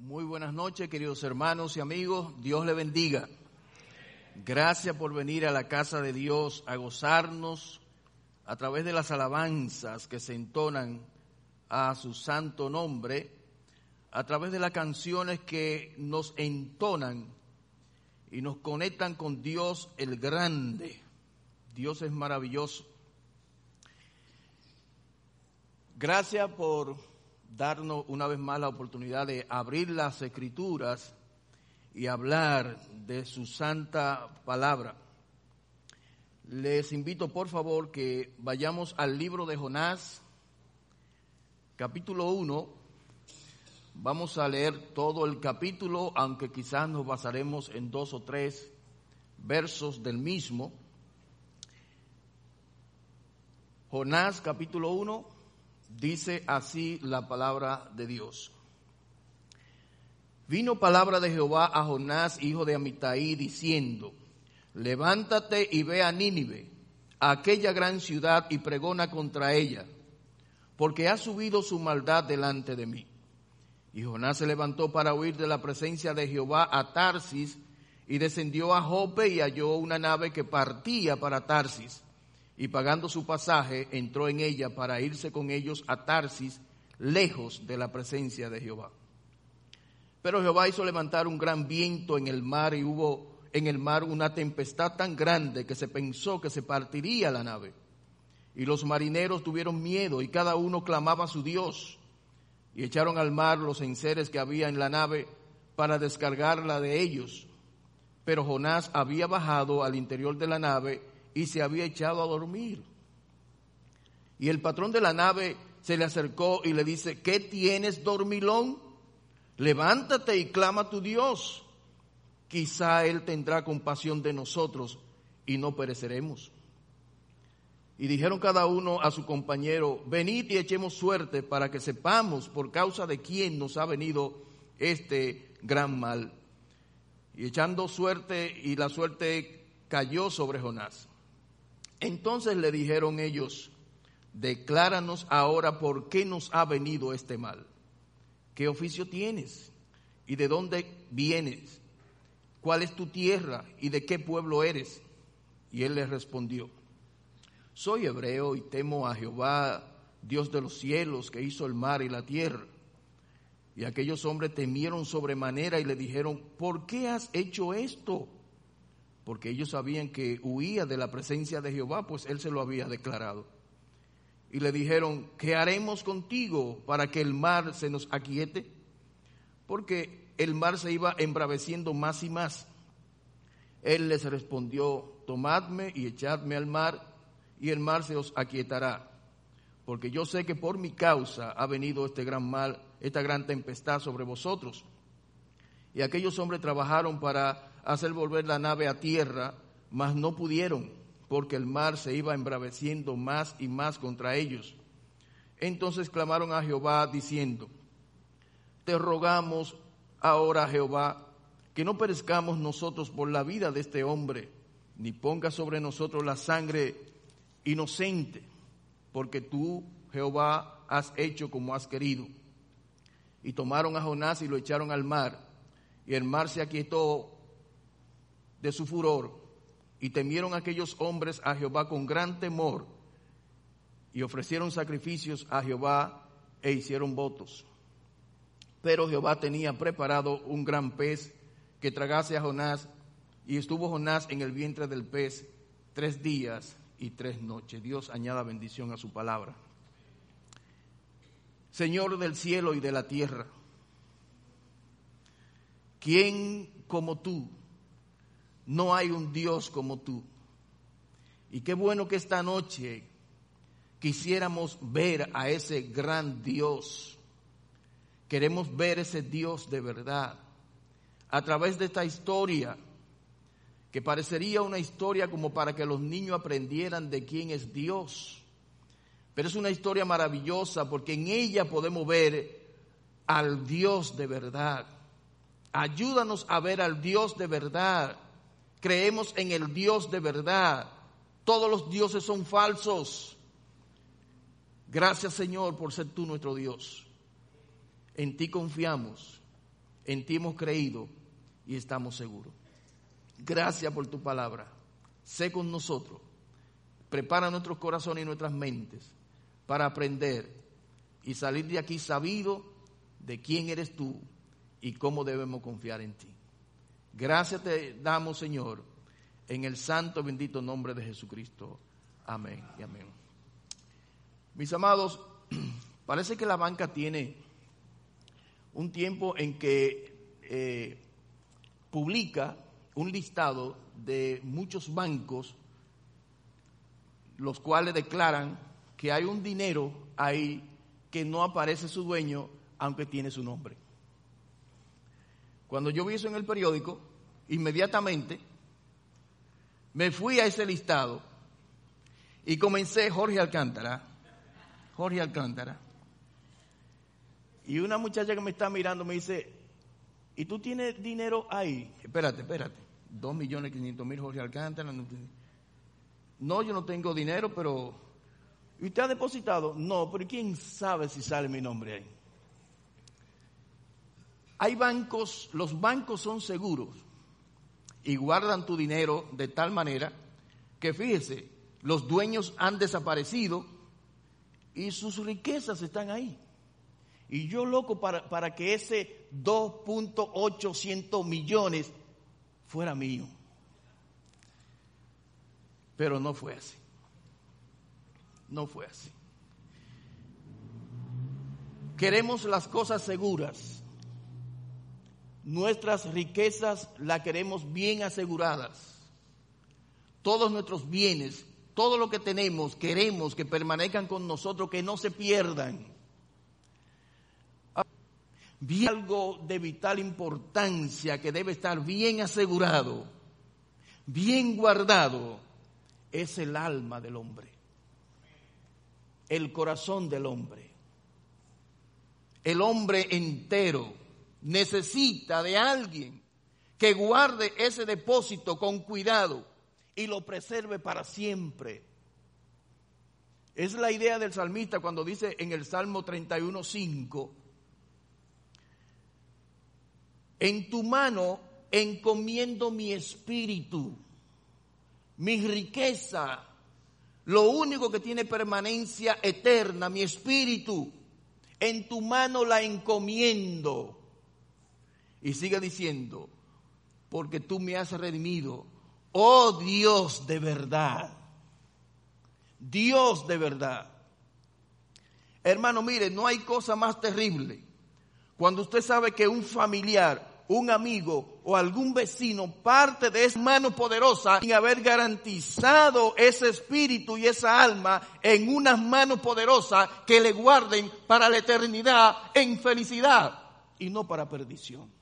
Muy buenas noches, queridos hermanos y amigos. Dios le bendiga. Gracias por venir a la casa de Dios a gozarnos a través de las alabanzas que se entonan a su santo nombre, a través de las canciones que nos entonan y nos conectan con Dios el grande. Dios es maravilloso. Gracias por darnos una vez más la oportunidad de abrir las escrituras y hablar de su santa palabra. Les invito por favor que vayamos al libro de Jonás, capítulo 1. Vamos a leer todo el capítulo, aunque quizás nos basaremos en dos o tres versos del mismo. Jonás capítulo 1 dice así la palabra de Dios. Vino palabra de Jehová a Jonás, hijo de Amitai, diciendo, levántate y ve a Nínive, a aquella gran ciudad, y pregona contra ella, porque ha subido su maldad delante de mí. Y Jonás se levantó para huir de la presencia de Jehová a Tarsis, y descendió a Jope y halló una nave que partía para Tarsis, y pagando su pasaje, entró en ella para irse con ellos a Tarsis, lejos de la presencia de Jehová. Pero Jehová hizo levantar un gran viento en el mar y hubo en el mar una tempestad tan grande que se pensó que se partiría la nave. Y los marineros tuvieron miedo y cada uno clamaba a su Dios. Y echaron al mar los enseres que había en la nave para descargarla de ellos. Pero Jonás había bajado al interior de la nave y se había echado a dormir. Y el patrón de la nave se le acercó y le dice, ¿qué tienes, dormilón? levántate y clama a tu Dios. Quizá Él tendrá compasión de nosotros y no pereceremos. Y dijeron cada uno a su compañero, venid y echemos suerte para que sepamos por causa de quién nos ha venido este gran mal. Y echando suerte, y la suerte cayó sobre Jonás. Entonces le dijeron ellos, decláranos ahora por qué nos ha venido este mal. ¿Qué oficio tienes? ¿Y de dónde vienes? ¿Cuál es tu tierra y de qué pueblo eres? Y él le respondió, soy hebreo y temo a Jehová, Dios de los cielos, que hizo el mar y la tierra. Y aquellos hombres temieron sobremanera y le dijeron, ¿por qué has hecho esto? Porque ellos sabían que huía de la presencia de Jehová, pues él se lo había declarado y le dijeron, ¿qué haremos contigo para que el mar se nos aquiete? Porque el mar se iba embraveciendo más y más. Él les respondió, tomadme y echadme al mar, y el mar se os aquietará. Porque yo sé que por mi causa ha venido este gran mal, esta gran tempestad sobre vosotros. Y aquellos hombres trabajaron para hacer volver la nave a tierra, mas no pudieron porque el mar se iba embraveciendo más y más contra ellos. Entonces clamaron a Jehová diciendo, te rogamos ahora, Jehová, que no perezcamos nosotros por la vida de este hombre, ni ponga sobre nosotros la sangre inocente, porque tú, Jehová, has hecho como has querido. Y tomaron a Jonás y lo echaron al mar, y el mar se aquietó de su furor y temieron aquellos hombres a Jehová con gran temor y ofrecieron sacrificios a Jehová e hicieron votos. Pero Jehová tenía preparado un gran pez que tragase a Jonás y estuvo Jonás en el vientre del pez tres días y tres noches. Dios añada bendición a su palabra. Señor del cielo y de la tierra, ¿quién como tú? No hay un Dios como tú. Y qué bueno que esta noche quisiéramos ver a ese gran Dios. Queremos ver ese Dios de verdad. A través de esta historia, que parecería una historia como para que los niños aprendieran de quién es Dios. Pero es una historia maravillosa porque en ella podemos ver al Dios de verdad. Ayúdanos a ver al Dios de verdad Creemos en el Dios de verdad. Todos los dioses son falsos. Gracias Señor por ser tú nuestro Dios. En ti confiamos En ti hemos creído y estamos seguros. Gracias por tu palabra. Sé con nosotros. Prepara nuestros corazones y nuestras mentes para aprender y salir de aquí sabido de quién eres tú y cómo debemos confiar en ti. Gracias te damos, Señor, en el santo bendito nombre de Jesucristo. Amén y amén. Mis amados, parece que la banca tiene un tiempo en que eh, publica un listado de muchos bancos, los cuales declaran que hay un dinero ahí que no aparece su dueño, aunque tiene su nombre. Cuando yo vi eso en el periódico, inmediatamente me fui a ese listado y comencé Jorge Alcántara, Jorge Alcántara. Y una muchacha que me está mirando me dice, ¿y tú tienes dinero ahí? Espérate, espérate. Dos millones quinientos mil Jorge Alcántara. No, yo no tengo dinero, pero... ¿Y usted ha depositado? No, pero ¿quién sabe si sale mi nombre ahí? Hay bancos, los bancos son seguros y guardan tu dinero de tal manera que fíjese, los dueños han desaparecido y sus riquezas están ahí. Y yo loco para, para que ese 2.800 millones fuera mío. Pero no fue así. No fue así. Queremos las cosas seguras. Nuestras riquezas las queremos bien aseguradas. Todos nuestros bienes, todo lo que tenemos, queremos que permanezcan con nosotros, que no se pierdan. Vi algo de vital importancia que debe estar bien asegurado, bien guardado, es el alma del hombre, el corazón del hombre. El hombre entero necesita de alguien que guarde ese depósito con cuidado y lo preserve para siempre. Es la idea del salmista cuando dice en el Salmo 31.5, en tu mano encomiendo mi espíritu, mi riqueza, lo único que tiene permanencia eterna, mi espíritu, en tu mano la encomiendo. Y sigue diciendo, porque tú me has redimido, oh Dios de verdad, Dios de verdad. Hermano, mire, no hay cosa más terrible cuando usted sabe que un familiar, un amigo o algún vecino parte de esa mano poderosa sin haber garantizado ese espíritu y esa alma en unas manos poderosas que le guarden para la eternidad en felicidad y no para perdición.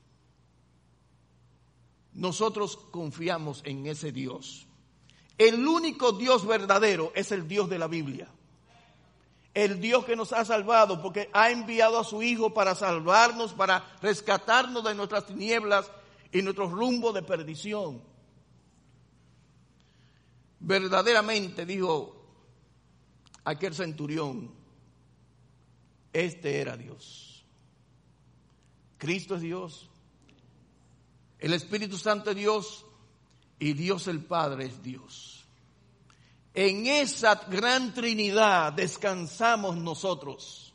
Nosotros confiamos en ese Dios. El único Dios verdadero es el Dios de la Biblia el Dios que nos ha salvado, porque ha enviado a su Hijo para salvarnos, para rescatarnos de nuestras tinieblas y nuestros rumbos de perdición. Verdaderamente, dijo aquel centurión, este era Dios. Cristo es Dios, el Espíritu Santo es Dios y Dios el Padre es Dios. En esa gran Trinidad descansamos nosotros.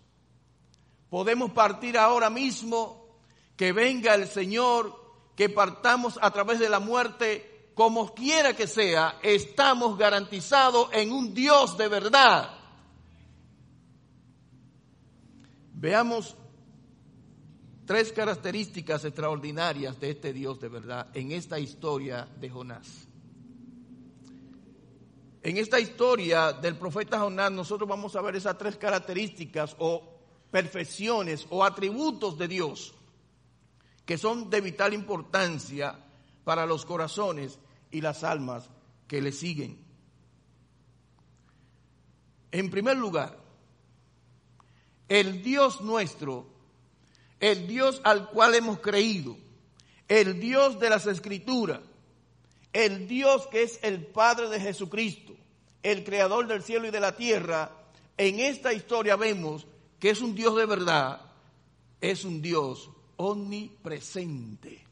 Podemos partir ahora mismo, que venga el Señor, que partamos a través de la muerte, como quiera que sea, estamos garantizados en un Dios de verdad. Veamos tres características extraordinarias de este Dios de verdad en esta historia de Jonás. En esta historia del profeta Jonás nosotros vamos a ver esas tres características o perfecciones o atributos de Dios que son de vital importancia para los corazones y las almas que le siguen. En primer lugar, el Dios nuestro, el Dios al cual hemos creído, el Dios de las Escrituras, el Dios que es el Padre de Jesucristo, el Creador del cielo y de la tierra, en esta historia vemos que es un Dios de verdad, es un Dios omnipresente,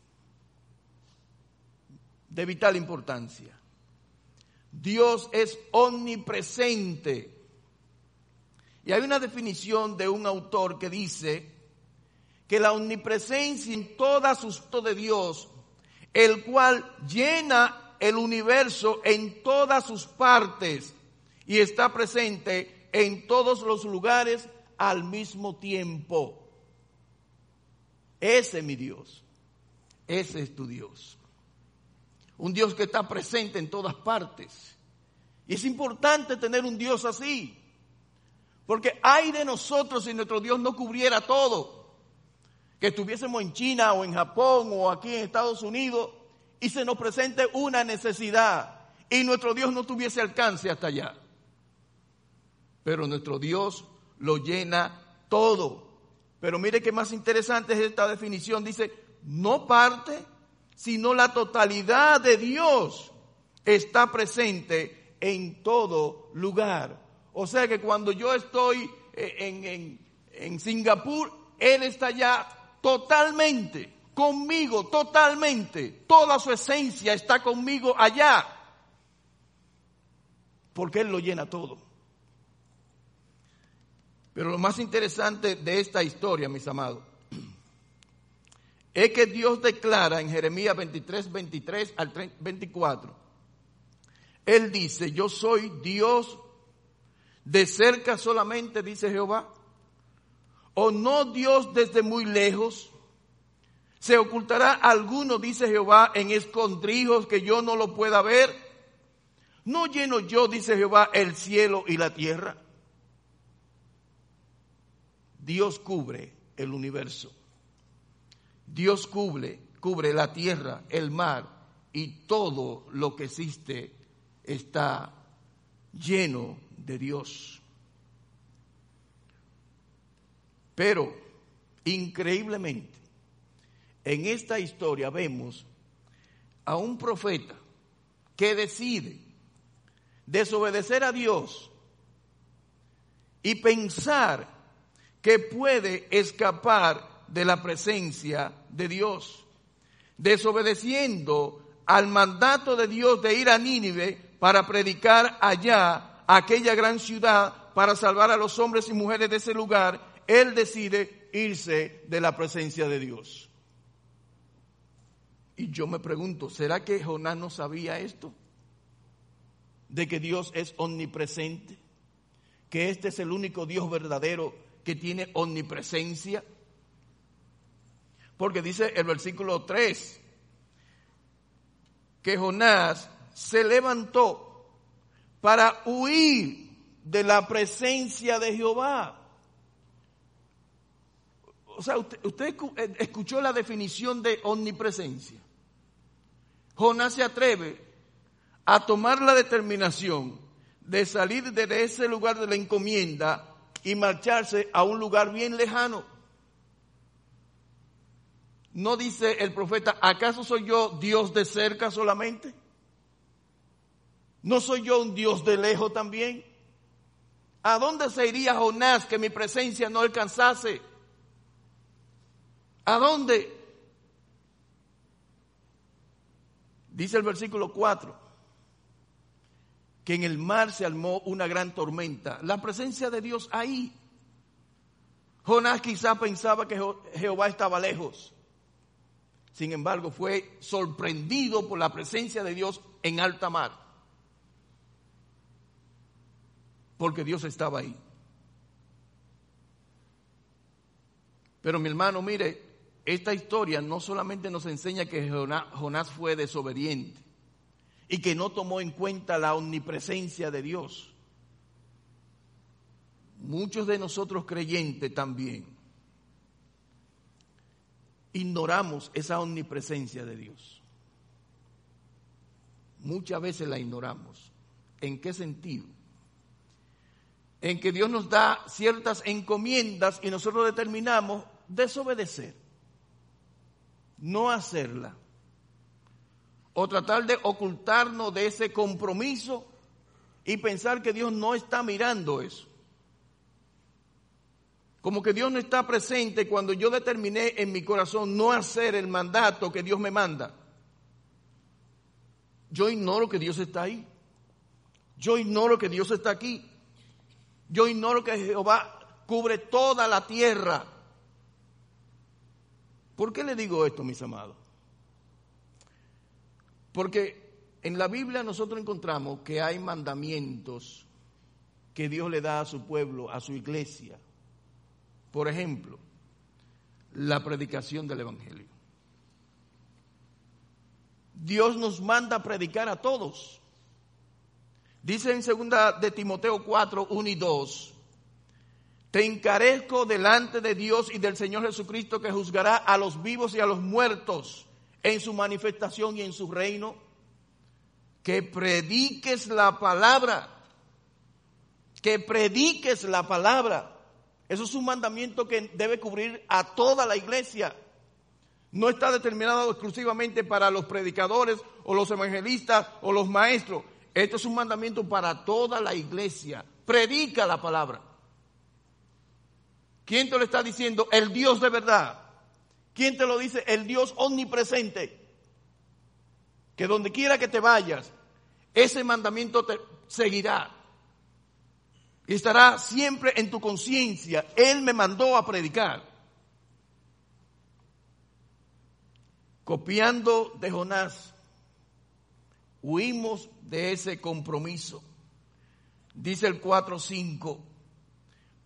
de vital importancia. Dios es omnipresente. Y hay una definición de un autor que dice que la omnipresencia en toda sus de Dios, el cual llena el universo en todas sus partes y está presente en todos los lugares al mismo tiempo. Ese es mi Dios. Ese es tu Dios. Un Dios que está presente en todas partes. Y es importante tener un Dios así. Porque hay de nosotros si nuestro Dios no cubriera todo. Que estuviésemos en China o en Japón o aquí en Estados Unidos y se nos presente una necesidad y nuestro Dios no tuviese alcance hasta allá. Pero nuestro Dios lo llena todo. Pero mire que más interesante es esta definición. Dice, no parte, sino la totalidad de Dios está presente en todo lugar. O sea que cuando yo estoy eh, en, en, en Singapur, Él está allá totalmente, conmigo, totalmente. Toda su esencia está conmigo allá. Porque Él lo llena todo. Pero lo más interesante de esta historia, mis amados, es que Dios declara en Jeremías 23, 23 al 24, Él dice, yo soy Dios de cerca solamente, dice Jehová, o no Dios desde muy lejos. Se ocultará alguno, dice Jehová, en escondrijos que yo no lo pueda ver. No lleno yo, dice Jehová, el cielo y la tierra. Dios cubre el universo. Dios cubre, cubre la tierra, el mar y todo lo que existe está lleno de Dios. Pero, increíblemente, en esta historia vemos a un profeta que decide desobedecer a Dios y pensar que puede escapar de la presencia de Dios, desobedeciendo al mandato de Dios de ir a Nínive para predicar allá aquella gran ciudad para salvar a los hombres y mujeres de ese lugar, él decide irse de la presencia de Dios. Y yo me pregunto, ¿será que Jonás no sabía esto? De que Dios es omnipresente, que este es el único Dios verdadero que tiene omnipresencia? Porque dice el versículo 3 que Jonás se levantó para huir de la presencia de Jehová. O sea, usted, eh, escuchó la definición de omnipresencia. Jonás se atreve a tomar la determinación de salir de ese lugar de la encomienda y marcharse a un lugar bien lejano. ¿No dice el profeta, acaso soy yo Dios de cerca solamente? ¿No soy yo un Dios de lejos también? ¿A dónde se iría Jonás que mi presencia no alcanzase? ¿A dónde? Dice el versículo 4 que en el mar se armó una gran tormenta. La presencia de Dios ahí. Jonás quizá pensaba que Jehová estaba lejos. Sin embargo, fue sorprendido por la presencia de Dios en alta mar. Porque Dios estaba ahí. Pero mi hermano, mire, esta historia no solamente nos enseña que Jonás fue desobediente, y que no tomó en cuenta la omnipresencia de Dios. Muchos de nosotros creyentes también ignoramos esa omnipresencia de Dios. Muchas veces la ignoramos. ¿En qué sentido? En que Dios nos da ciertas encomiendas y nosotros determinamos desobedecer, no hacerla o tratar de ocultarnos de ese compromiso y pensar que Dios no está mirando eso. Como que Dios no está presente cuando yo determiné en mi corazón no hacer el mandato que Dios me manda. Yo ignoro que Dios está ahí. Yo ignoro que Dios está aquí. Yo ignoro que Jehová cubre toda la tierra. ¿Por qué le digo esto, mis amados? Porque en la Biblia nosotros encontramos que hay mandamientos que Dios le da a su pueblo, a su iglesia. Por ejemplo, la predicación del Evangelio. Dios nos manda a predicar a todos. Dice en segunda de Timoteo 4, 1 y 2, te encarezco delante de Dios y del Señor Jesucristo que juzgará a los vivos y a los muertos en su manifestación y en su reino, que prediques la palabra, que prediques la palabra. Eso es un mandamiento que debe cubrir a toda la iglesia. No está determinado exclusivamente para los predicadores o los evangelistas o los maestros. Esto es un mandamiento para toda la iglesia. Predica la palabra. ¿Quién te lo está diciendo? El Dios de verdad. ¿Quién te lo dice? El Dios omnipresente. Que donde quiera que te vayas, ese mandamiento te seguirá. Y estará siempre en tu conciencia. Él me mandó a predicar. Copiando de Jonás, huimos de ese compromiso. Dice el 4.5,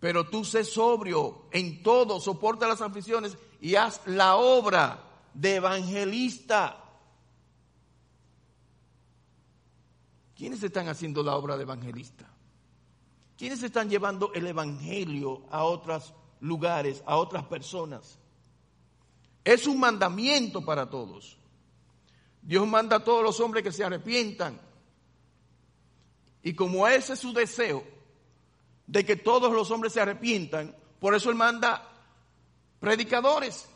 pero tú sé sobrio en todo, soporta las aflicciones y haz la obra de evangelista. ¿Quiénes están haciendo la obra de evangelista? ¿Quiénes están llevando el evangelio a otros lugares, a otras personas? Es un mandamiento para todos. Dios manda a todos los hombres que se arrepientan. Y como ese es su deseo de que todos los hombres se arrepientan, por eso Él manda predicadores.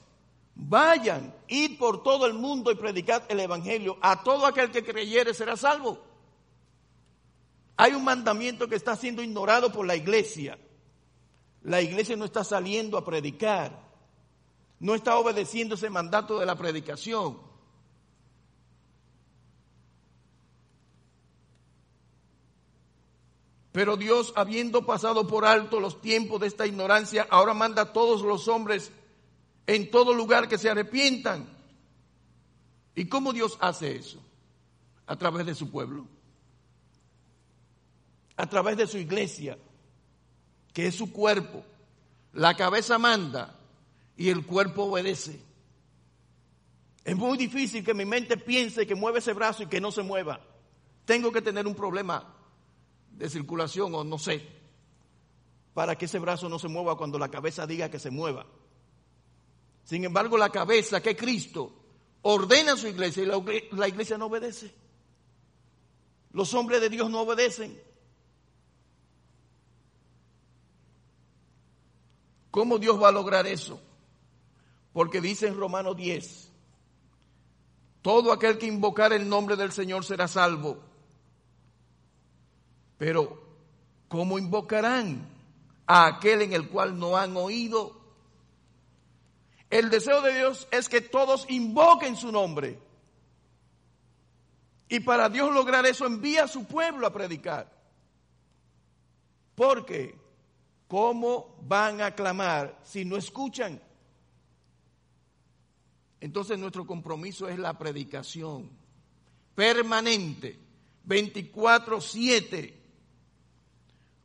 Vayan, id por todo el mundo y predicad el Evangelio. A todo aquel que creyere será salvo. Hay un mandamiento que está siendo ignorado por la iglesia. La iglesia no está saliendo a predicar no está obedeciendo ese mandato de la predicación. Pero Dios, habiendo pasado por alto los tiempos de esta ignorancia, ahora manda a todos los hombres en todo lugar que se arrepientan. ¿Y cómo Dios hace eso? A través de su pueblo. A través de su iglesia, que es su cuerpo. La cabeza manda, y el cuerpo obedece. Es muy difícil que mi mente piense que mueve ese brazo y que no se mueva. Tengo que tener un problema de circulación o no sé, para que ese brazo no se mueva cuando la cabeza diga que se mueva. Sin embargo, la cabeza, que Cristo, ordena a su iglesia y la, la iglesia no obedece. Los hombres de Dios no obedecen. ¿Cómo Dios va a lograr eso? Porque dice en Romanos 10, todo aquel que invocar el nombre del Señor será salvo. Pero, ¿cómo invocarán a aquel en el cual no han oído? El deseo de Dios es que todos invoquen su nombre. Y para Dios lograr eso envía a su pueblo a predicar. Porque, ¿cómo van a clamar si no escuchan? Entonces nuestro compromiso es la predicación permanente, 24/7.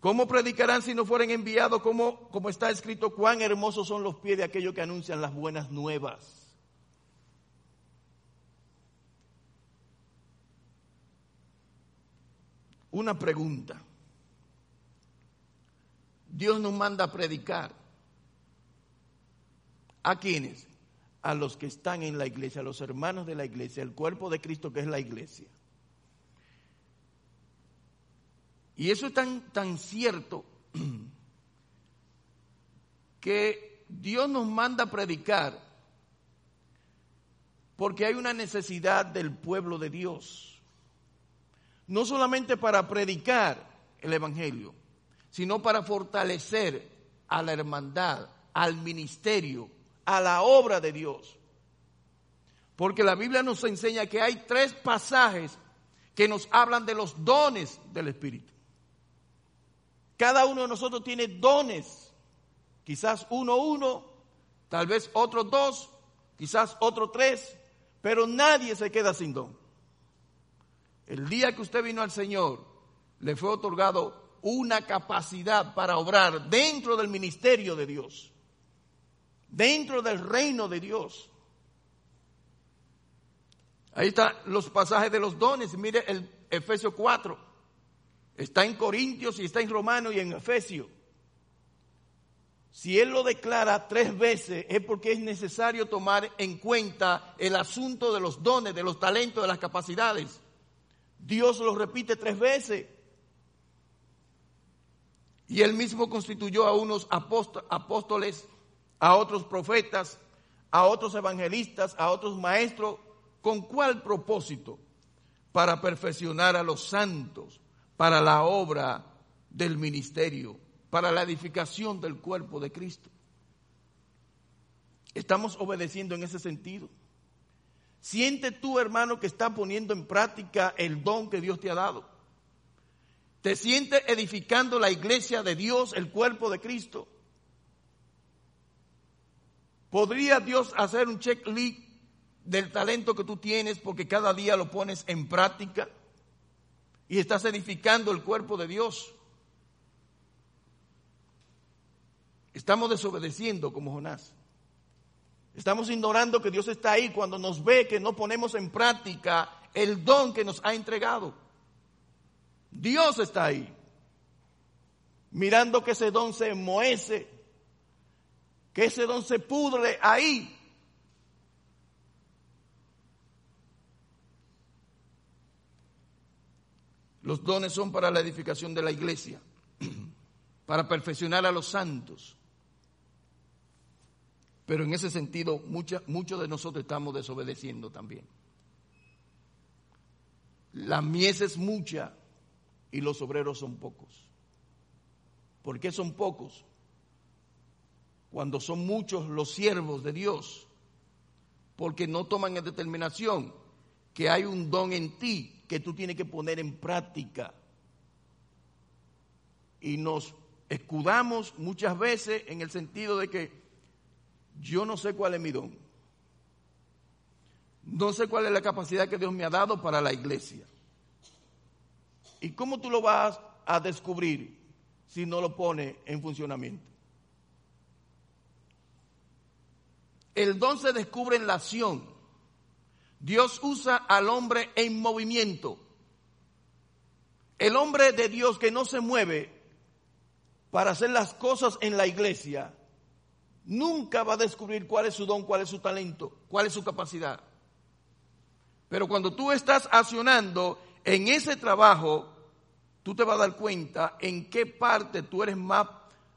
¿Cómo predicarán si no fueren enviados? Como, está escrito, cuán hermosos son los pies de aquellos que anuncian las buenas nuevas. Una pregunta. Dios nos manda a predicar. ¿A quiénes? a los que están en la iglesia, a los hermanos de la iglesia, el cuerpo de Cristo que es la iglesia. Y eso es tan, tan cierto que Dios nos manda a predicar porque hay una necesidad del pueblo de Dios. No solamente para predicar el Evangelio, sino para fortalecer a la hermandad, al ministerio, a la obra de Dios. Porque la Biblia nos enseña que hay tres pasajes que nos hablan de los dones del Espíritu. Cada uno de nosotros tiene dones, quizás uno uno, tal vez otros dos, quizás otro tres, pero nadie se queda sin don. El día que usted vino al Señor, le fue otorgado una capacidad para obrar dentro del ministerio de Dios, dentro del reino de Dios. Ahí están los pasajes de los dones. Mire el Efesios 4. Está en Corintios y está en Romanos y en Efesios. Si Él lo declara tres veces es porque es necesario tomar en cuenta el asunto de los dones, de los talentos, de las capacidades. Dios lo repite tres veces. Y Él mismo constituyó a unos apóstoles, a otros profetas, a otros evangelistas, a otros maestros ¿Con cuál propósito? Para perfeccionar a los santos, para la obra del ministerio, para la edificación del cuerpo de Cristo. ¿Estamos obedeciendo en ese sentido? Siente tú, hermano, que está poniendo en práctica el don que Dios te ha dado. ¿Te sientes edificando la iglesia de Dios, el cuerpo de Cristo? ¿Podría Dios hacer un checklist del talento que tú tienes porque cada día lo pones en práctica y estás edificando el cuerpo de Dios. Estamos desobedeciendo como Jonás. Estamos ignorando que Dios está ahí cuando nos ve que no ponemos en práctica el don que nos ha entregado. Dios está ahí, mirando que ese don se enmohece, que ese don se pudre ahí Los dones son para la edificación de la iglesia, para perfeccionar a los santos. Pero en ese sentido, muchos de nosotros estamos desobedeciendo también. La mies es mucha y los obreros son pocos. ¿Por qué son pocos? Cuando son muchos los siervos de Dios, porque no toman determinación que hay un don en ti que tú tienes que poner en práctica. Y nos escudamos muchas veces en el sentido de que yo no sé cuál es mi don. No sé cuál es la capacidad que Dios me ha dado para la iglesia. ¿Y cómo tú lo vas a descubrir si no lo pones en funcionamiento? El don se descubre en la acción. Dios usa al hombre en movimiento. El hombre de Dios que no se mueve para hacer las cosas en la iglesia, nunca va a descubrir cuál es su don, cuál es su talento, cuál es su capacidad. Pero cuando tú estás accionando en ese trabajo, tú te vas a dar cuenta en qué parte tú eres más,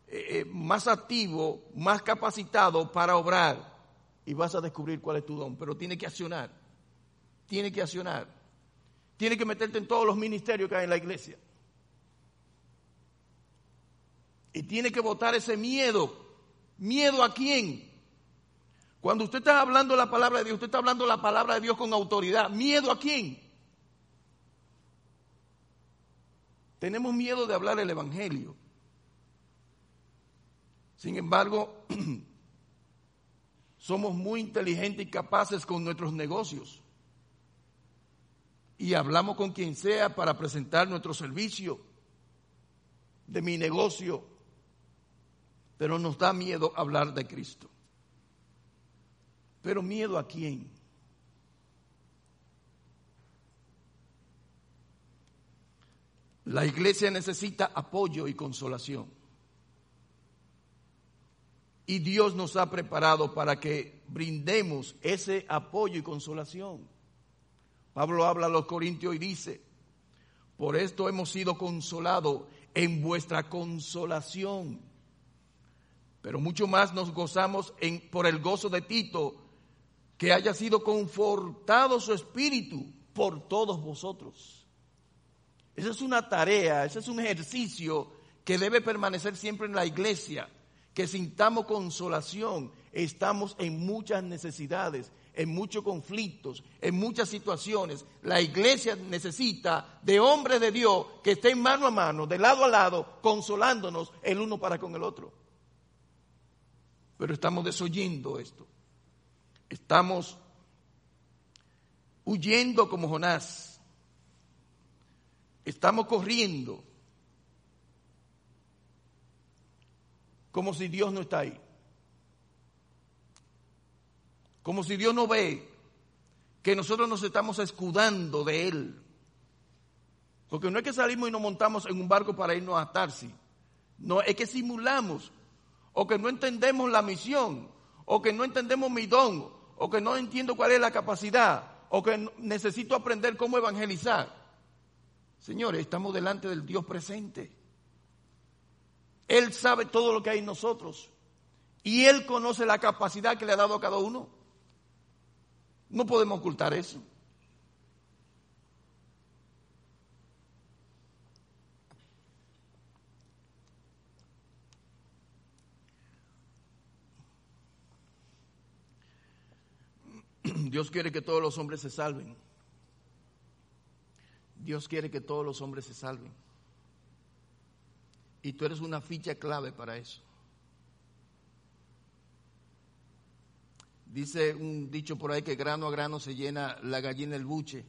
eh, eh, más activo, más capacitado para obrar. Y vas a descubrir cuál es tu don, pero tiene que accionar tiene que accionar. Tiene que meterte en todos los ministerios que hay en la iglesia. Y tiene que votar ese miedo. ¿Miedo a quién? Cuando usted está hablando la palabra de Dios, usted está hablando la palabra de Dios con autoridad. ¿Miedo a quién? Tenemos miedo de hablar el Evangelio. Sin embargo, somos muy inteligentes y capaces con nuestros negocios y hablamos con quien sea para presentar nuestro servicio de mi negocio, pero nos da miedo hablar de Cristo. Pero miedo a quién? La iglesia necesita apoyo y consolación. Y Dios nos ha preparado para que brindemos ese apoyo y consolación. Pablo habla a los corintios y dice, por esto hemos sido consolados en vuestra consolación. Pero mucho más nos gozamos en, por el gozo de Tito, que haya sido confortado su espíritu por todos vosotros. Esa es una tarea, ese es un ejercicio que debe permanecer siempre en la iglesia. que sintamos consolación. Estamos en muchas necesidades, en muchos conflictos, en muchas situaciones. La iglesia necesita de hombres de Dios que estén mano a mano, de lado a lado, consolándonos el uno para con el otro. Pero estamos desoyendo esto. Estamos huyendo como Jonás. Estamos corriendo como si Dios no está ahí. Como si Dios no ve que nosotros nos estamos escudando de Él. Porque no es que salimos y nos montamos en un barco para irnos a Tarsi. No, es que simulamos. O que no entendemos la misión. O que no entendemos mi don. O que no entiendo cuál es la capacidad. O que necesito aprender cómo evangelizar. Señores, estamos delante del Dios presente. Él sabe todo lo que hay en nosotros. Y Él conoce la capacidad que le ha dado a cada uno. No podemos ocultar eso. Dios quiere que todos los hombres se salven. Dios quiere que todos los hombres se salven. Y tú eres una ficha clave para eso. Dice un dicho por ahí que grano a grano se llena la gallina el buche.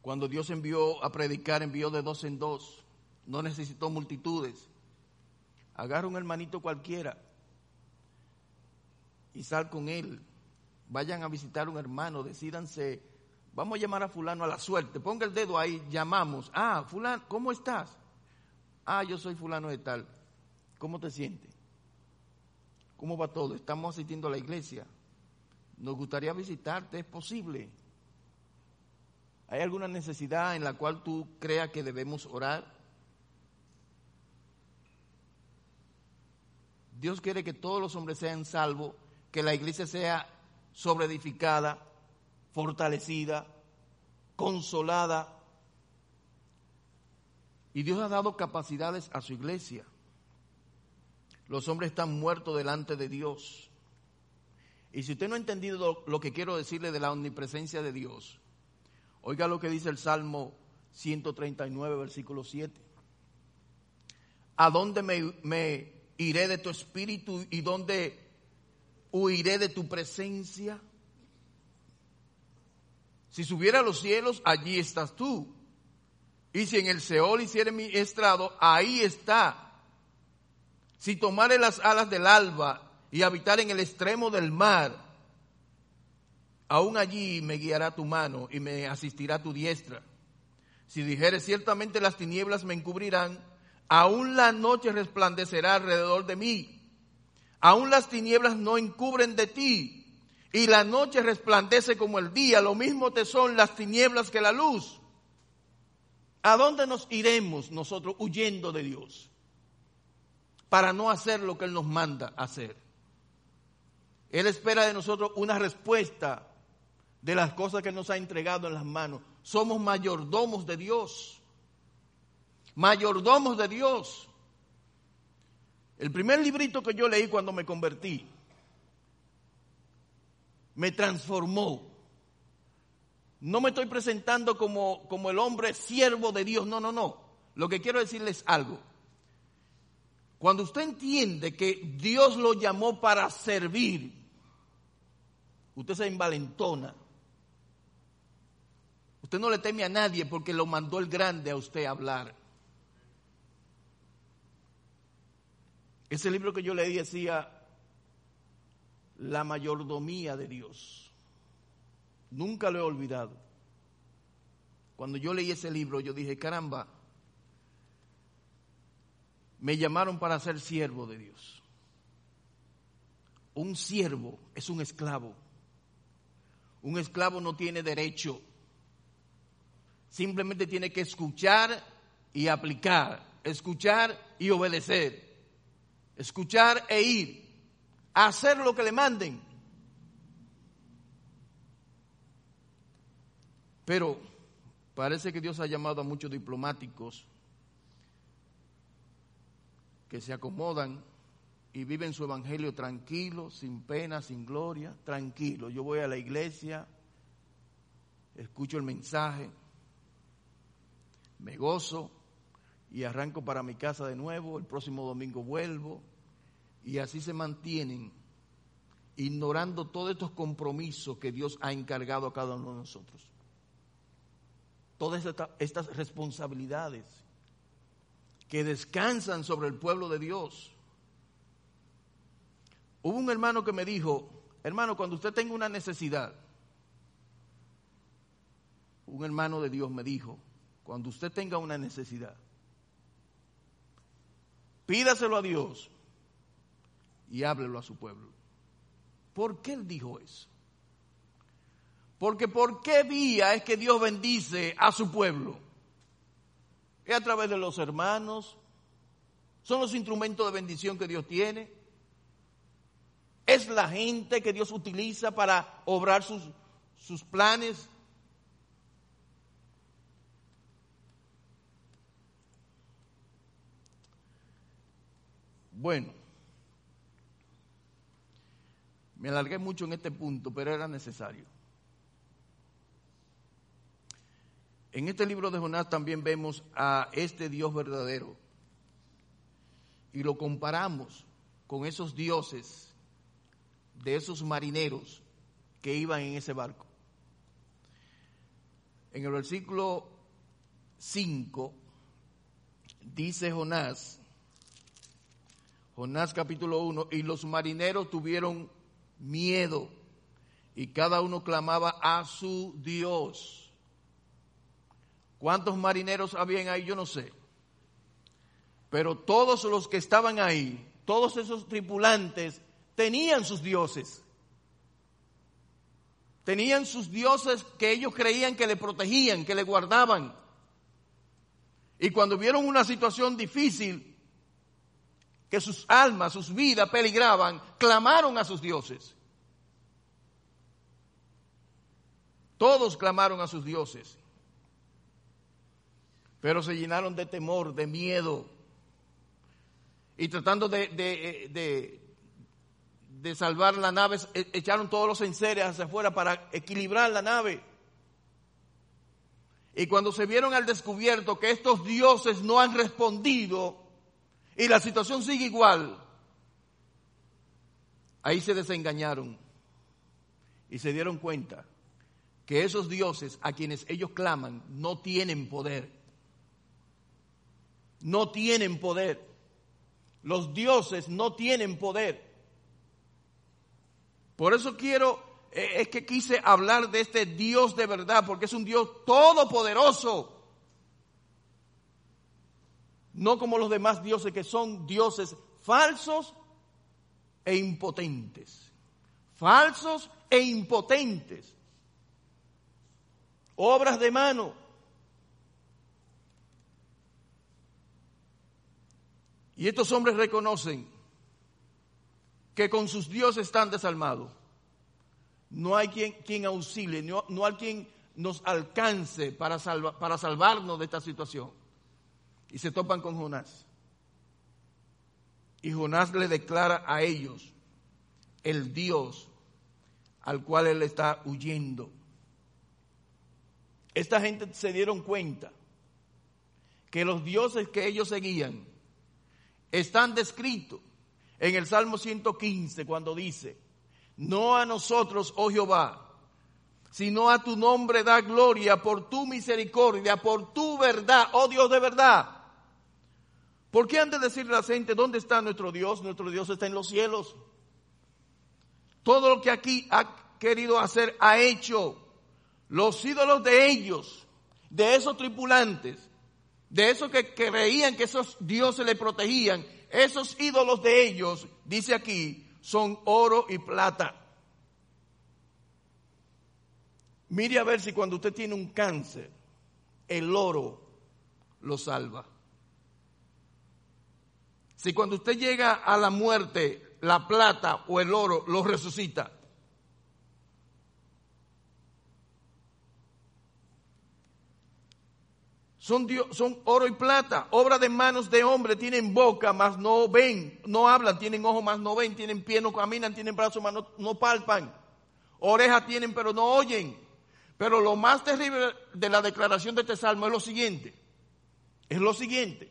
Cuando Dios envió a predicar, envió de dos en dos. No necesitó multitudes. Agarra un hermanito cualquiera y sal con él. Vayan a visitar un hermano, decídanse, vamos a llamar a fulano a la suerte. Ponga el dedo ahí, llamamos. Ah, fulano, ¿cómo estás? Ah, yo soy fulano de tal. ¿Cómo te sientes? ¿Cómo va todo? Estamos asistiendo a la iglesia. Nos gustaría visitarte, es posible. ¿Hay alguna necesidad en la cual tú creas que debemos orar? Dios quiere que todos los hombres sean salvos, que la iglesia sea sobreedificada, fortalecida, consolada, y Dios ha dado capacidades a su iglesia. Los hombres están muertos delante de Dios. Y si usted no ha entendido lo, que quiero decirle de la omnipresencia de Dios, oiga lo que dice el Salmo 139, versículo 7. ¿A dónde me, iré de tu espíritu y dónde huiré de tu presencia? Si subiera a los cielos, allí estás tú. Y si en el Seol hiciere mi estrado, ahí está. Si tomare las alas del alba y habitar en el extremo del mar, aún allí me guiará tu mano y me asistirá tu diestra. Si dijere ciertamente las tinieblas me encubrirán, aún la noche resplandecerá alrededor de mí. Aún las tinieblas no encubren de ti, y la noche resplandece como el día, lo mismo te son las tinieblas que la luz. ¿A dónde nos iremos nosotros huyendo de Dios? Para no hacer lo que Él nos manda hacer. Él espera de nosotros una respuesta de las cosas que nos ha entregado en las manos. Somos mayordomos de Dios. Mayordomos de Dios. El primer librito que yo leí cuando me convertí me transformó no me estoy presentando como, como el hombre siervo de Dios, no, no, no. Lo que quiero decirles algo. Cuando usted entiende que Dios lo llamó para servir, usted se envalentona. Usted no le teme a nadie porque lo mandó el grande a usted a hablar. Ese libro que yo leí decía la mayordomía de Dios. Nunca lo he olvidado. Cuando yo leí ese libro, yo dije, caramba, me llamaron para ser siervo de Dios. Un siervo es un esclavo. Un esclavo no tiene derecho. Simplemente tiene que escuchar y aplicar. Escuchar y obedecer. Escuchar e ir. hacer lo que le manden. Pero parece que Dios ha llamado a muchos diplomáticos que se acomodan y viven su evangelio tranquilo, sin pena, sin gloria, tranquilo. Yo voy a la iglesia, escucho el mensaje, me gozo y arranco para mi casa de nuevo, el próximo domingo vuelvo y así se mantienen ignorando todos estos compromisos que Dios ha encargado a cada uno de nosotros. Todas estas responsabilidades que descansan sobre el pueblo de Dios. Hubo un hermano que me dijo, hermano, cuando usted tenga una necesidad, un hermano de Dios me dijo, cuando usted tenga una necesidad, pídaselo a Dios y háblelo a su pueblo. ¿Por qué él dijo eso? Porque por qué vía es que Dios bendice a su pueblo. Es a través de los hermanos. Son los instrumentos de bendición que Dios tiene. Es la gente que Dios utiliza para obrar sus, sus planes. Bueno, me alargué mucho en este punto, pero era necesario. En este libro de Jonás también vemos a este Dios verdadero y lo comparamos con esos dioses de esos marineros que iban en ese barco. En el versículo 5 dice Jonás, Jonás capítulo 1, y los marineros tuvieron miedo y cada uno clamaba a su Dios. ¿Cuántos marineros habían ahí? Yo no sé. Pero todos los que estaban ahí, todos esos tripulantes, tenían sus dioses. Tenían sus dioses que ellos creían que le protegían, que le guardaban. Y cuando vieron una situación difícil, que sus almas, sus vidas peligraban, clamaron a sus dioses. Todos clamaron a sus dioses, pero se llenaron de temor, de miedo, y tratando de, de, de, salvar la nave, e, echaron todos los enseres hacia afuera para equilibrar la nave. Y cuando se vieron al descubierto que estos dioses no han respondido, y la situación sigue igual, ahí se desengañaron y se dieron cuenta que esos dioses a quienes ellos claman no tienen poder. No tienen poder. Los dioses no tienen poder. Por eso quiero, eh, es que quise hablar de este Dios de verdad, porque es un Dios todopoderoso no como los demás dioses que son dioses falsos e impotentes. Falsos e impotentes. Obras de mano. Y estos hombres reconocen que con sus dioses están desalmados. No hay quien, quien auxilie, no, hay quien nos alcance para, para salvarnos de esta situación y se topan con Jonás. Y Jonás le declara a ellos el Dios al cual él está huyendo. Esta gente se dieron cuenta que los dioses que ellos seguían están descritos en el Salmo 115 cuando dice, no a nosotros, oh Jehová, sino a tu nombre da gloria por tu misericordia, por tu verdad, oh Dios de verdad. ¿Por qué han de decirle a la gente dónde está nuestro Dios? Nuestro Dios está en los cielos. Todo lo que aquí ha querido hacer ha hecho. Los ídolos de ellos, de esos tripulantes, de esos que creían que esos dioses le protegían, esos ídolos de ellos, dice aquí, son oro y plata. Mire a ver si cuando usted tiene un cáncer, el oro lo salva. Si cuando usted llega a la muerte, la plata o el oro lo resucita. Son, oro y plata, obra de manos de hombre, tienen boca, mas no ven, no hablan, tienen ojos, mas no ven, tienen pie, no caminan, tienen brazos, mas no, no palpan, orejas tienen, pero no oyen. Pero lo más terrible de la declaración de este salmo es lo siguiente, es lo siguiente,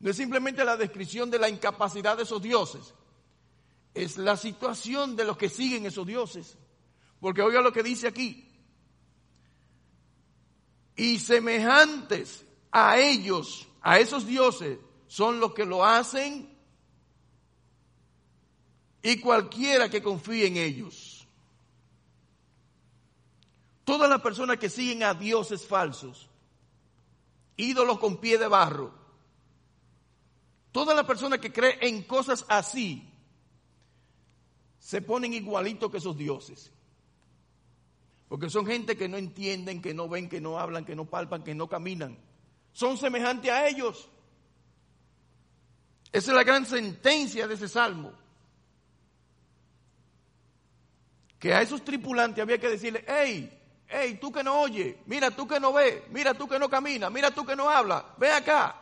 no es simplemente la descripción de la incapacidad de esos dioses, es la situación de los que siguen esos dioses. Porque oiga lo que dice aquí, y semejantes a ellos, a esos dioses, son los que lo hacen y cualquiera que confíe en ellos. Todas las personas que siguen a dioses falsos, ídolos con pie de barro, todas las personas que creen en cosas así, se ponen igualitos que esos dioses. Porque son gente que no entienden, que no ven, que no hablan, que no palpan, que no caminan. Son semejantes a ellos. Esa es la gran sentencia de ese salmo. Que a esos tripulantes había que decirle, hey, hey, tú que no oyes, mira tú que no ves, mira tú que no caminas, mira tú que no hablas, ve acá.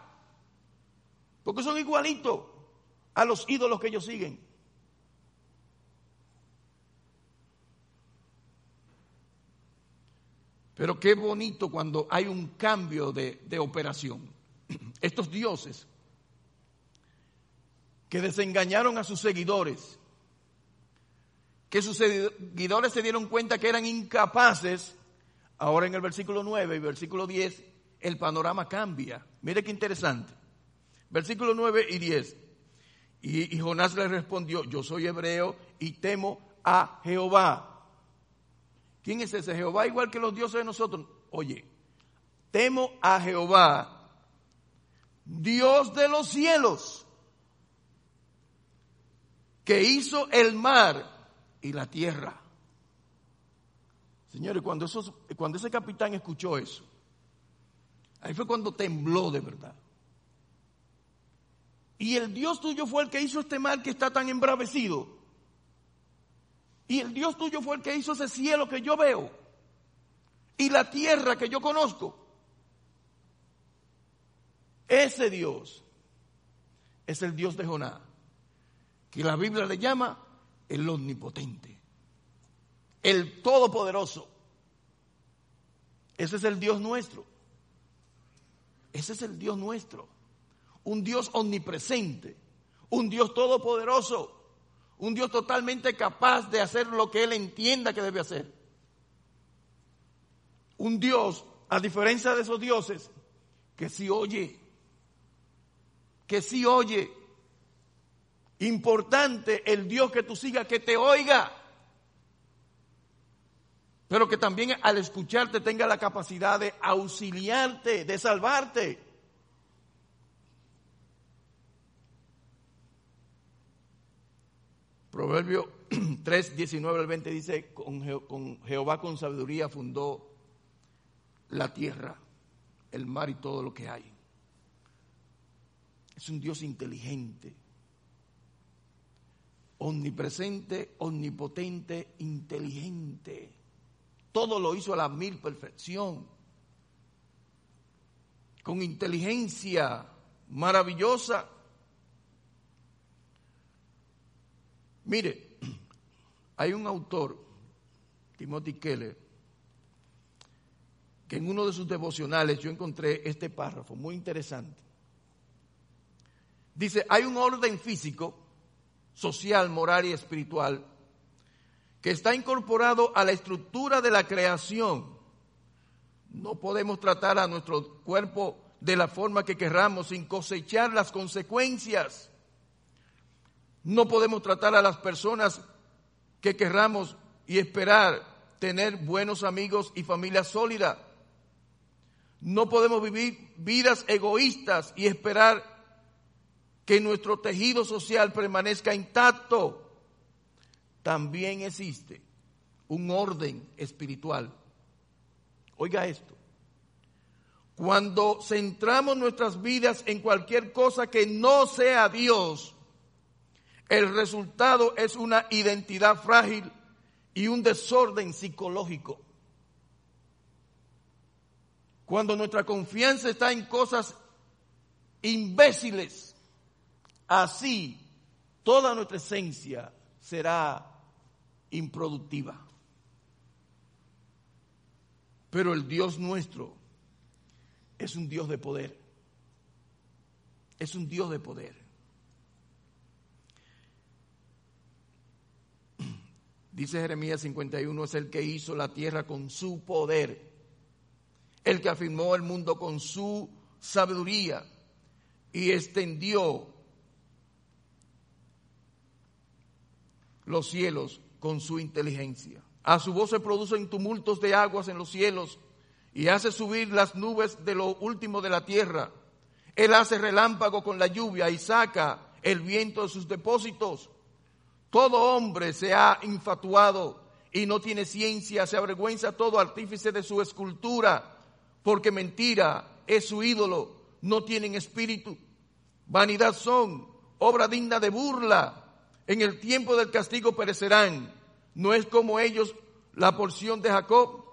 Porque son igualitos a los ídolos que ellos siguen. Pero qué bonito cuando hay un cambio de, operación. Estos dioses que desengañaron a sus seguidores, que sus seguidores se dieron cuenta que eran incapaces, ahora en el versículo 9 y versículo 10 el panorama cambia. Mire qué interesante. Versículo 9 y 10. Y, y Jonás le respondió, yo soy hebreo y temo a Jehová ¿Quién es ese Jehová? Igual que los dioses de nosotros. Oye, temo a Jehová, Dios de los cielos, que hizo el mar y la tierra. Señores, cuando, cuando ese capitán escuchó eso, ahí fue cuando tembló de verdad. Y el Dios tuyo fue el que hizo este mar que está tan embravecido. Y el Dios tuyo fue el que hizo ese cielo que yo veo y la tierra que yo conozco. Ese Dios es el Dios de Jonás, que la Biblia le llama el omnipotente, el todopoderoso. Ese es el Dios nuestro. Ese es el Dios nuestro. Un Dios omnipresente, un Dios todopoderoso un Dios totalmente capaz de hacer lo que Él entienda que debe hacer. Un Dios, a diferencia de esos dioses, que sí oye, que sí oye. Importante el Dios que tú sigas, que te oiga, pero que también al escucharte tenga la capacidad de auxiliarte, de salvarte. Proverbio 3, 19 al 20 dice, con, Jehová con sabiduría fundó la tierra, el mar y todo lo que hay. Es un Dios inteligente, omnipresente, omnipotente, inteligente. Todo lo hizo a la mil perfección, con inteligencia maravillosa Mire, hay un autor, Timothy Keller, que en uno de sus devocionales yo encontré este párrafo muy interesante. Dice, hay un orden físico, social, moral y espiritual que está incorporado a la estructura de la creación. No podemos tratar a nuestro cuerpo de la forma que querramos sin cosechar las consecuencias. No podemos tratar a las personas que querramos y esperar tener buenos amigos y familia sólida. No podemos vivir vidas egoístas y esperar que nuestro tejido social permanezca intacto. También existe un orden espiritual. Oiga esto. Cuando centramos nuestras vidas en cualquier cosa que no sea Dios, el resultado es una identidad frágil y un desorden psicológico. Cuando nuestra confianza está en cosas imbéciles, así toda nuestra esencia será improductiva. Pero el Dios nuestro es un Dios de poder. Es un Dios de poder. Dice Jeremías 51, es el que hizo la tierra con su poder, el que afirmó el mundo con su sabiduría y extendió los cielos con su inteligencia. A su voz se producen tumultos de aguas en los cielos y hace subir las nubes de lo último de la tierra. Él hace relámpago con la lluvia y saca el viento de sus depósitos. Todo hombre se ha infatuado y no tiene ciencia, se avergüenza todo artífice de su escultura, porque mentira es su ídolo, no tienen espíritu. Vanidad son, obra digna de burla. En el tiempo del castigo perecerán. No es como ellos la porción de Jacob,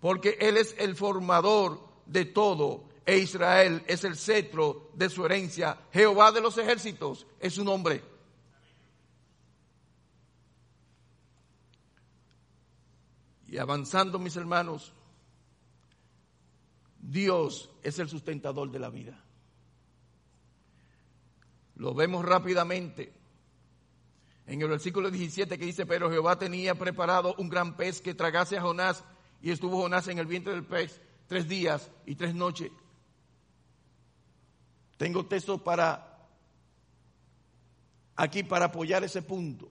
porque él es el formador de todo e Israel es el cetro de su herencia. Jehová de los ejércitos es su nombre. Y avanzando, mis hermanos, Dios es el sustentador de la vida. Lo vemos rápidamente en el versículo 17 que dice, pero Jehová tenía preparado un gran pez que tragase a Jonás y estuvo Jonás en el vientre del pez tres días y tres noches. Tengo texto para aquí para apoyar ese punto,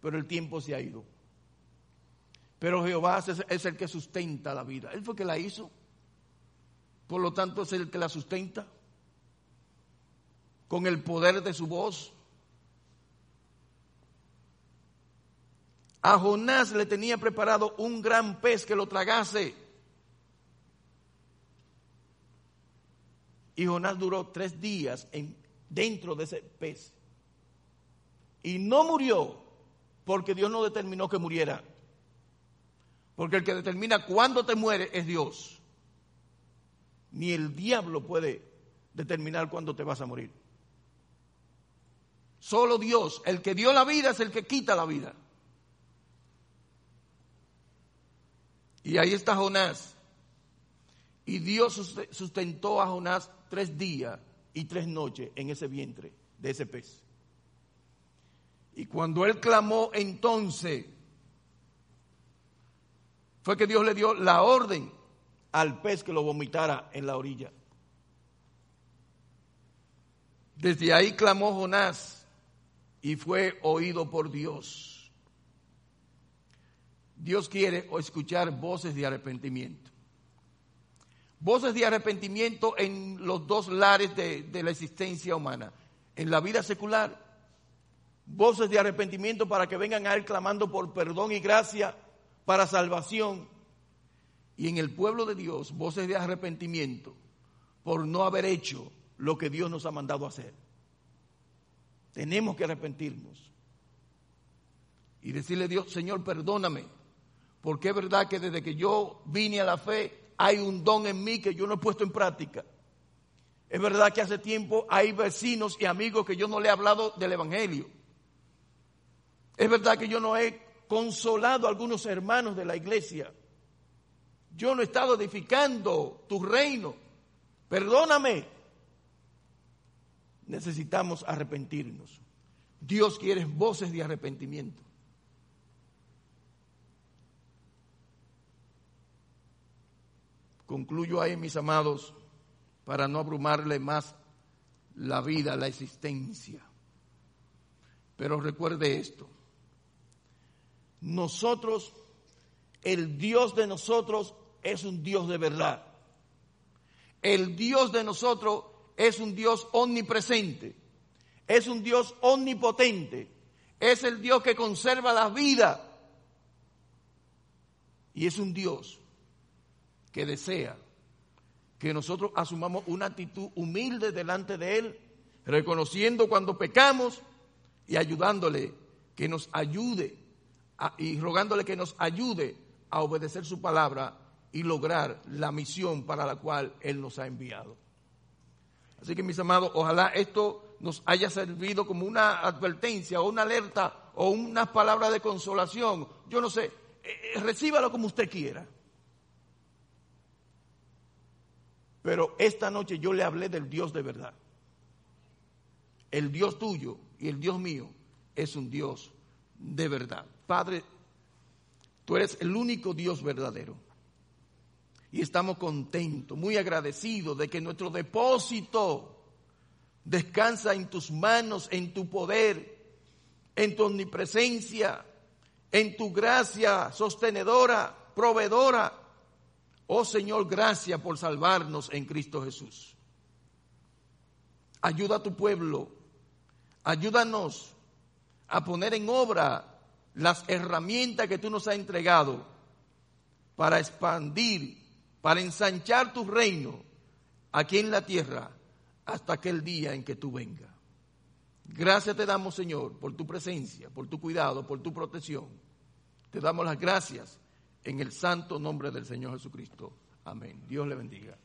pero el tiempo se ha ido. Pero Jehová es el que sustenta la vida. Él fue el que la hizo. Por lo tanto, es el que la sustenta. Con el poder de su voz. A Jonás le tenía preparado un gran pez que lo tragase. Y Jonás duró tres días en, dentro de ese pez. Y no murió porque Dios no determinó que muriera. Porque el que determina cuándo te muere es Dios. Ni el diablo puede determinar cuándo te vas a morir. Solo Dios, el que dio la vida es el que quita la vida. Y ahí está Jonás. Y Dios sustentó a Jonás tres días y tres noches en ese vientre de ese pez. Y cuando él clamó entonces, fue que Dios le dio la orden al pez que lo vomitara en la orilla. Desde ahí clamó Jonás y fue oído por Dios. Dios quiere escuchar voces de arrepentimiento. Voces de arrepentimiento en los dos lares de, de la existencia humana. En la vida secular, voces de arrepentimiento para que vengan a Él clamando por perdón y gracia para salvación. Y en el pueblo de Dios, voces de arrepentimiento por no haber hecho lo que Dios nos ha mandado hacer. Tenemos que arrepentirnos y decirle a Dios, Señor, perdóname, porque es verdad que desde que yo vine a la fe hay un don en mí que yo no he puesto en práctica. Es verdad que hace tiempo hay vecinos y amigos que yo no le he hablado del Evangelio. Es verdad que yo no he consolado a algunos hermanos de la iglesia. Yo no he estado edificando tu reino. Perdóname. Necesitamos arrepentirnos. Dios quiere voces de arrepentimiento. Concluyo ahí, mis amados, para no abrumarle más la vida, la existencia. Pero recuerde esto nosotros, el Dios de nosotros es un Dios de verdad. El Dios de nosotros es un Dios omnipresente, es un Dios omnipotente, es el Dios que conserva la vida. Y es un Dios que desea que nosotros asumamos una actitud humilde delante de Él, reconociendo cuando pecamos y ayudándole que nos ayude y rogándole que nos ayude a obedecer su palabra y lograr la misión para la cual Él nos ha enviado. Así que mis amados, ojalá esto nos haya servido como una advertencia o una alerta o unas palabras de consolación. Yo no sé, eh, eh, recíbalo como usted quiera. Pero esta noche yo le hablé del Dios de verdad. El Dios tuyo y el Dios mío es un Dios de verdad. Padre, tú eres el único Dios verdadero. Y estamos contentos, muy agradecidos de que nuestro depósito descansa en tus manos, en tu poder, en tu omnipresencia, en tu gracia sostenedora, proveedora. Oh Señor, gracias por salvarnos en Cristo Jesús. Ayuda a tu pueblo, ayúdanos a poner en obra las herramientas que tú nos has entregado para expandir, para ensanchar tu reino aquí en la tierra hasta aquel día en que tú vengas. Gracias te damos, Señor, por tu presencia, por tu cuidado, por tu protección. Te damos las gracias en el santo nombre del Señor Jesucristo. Amén. Dios le bendiga.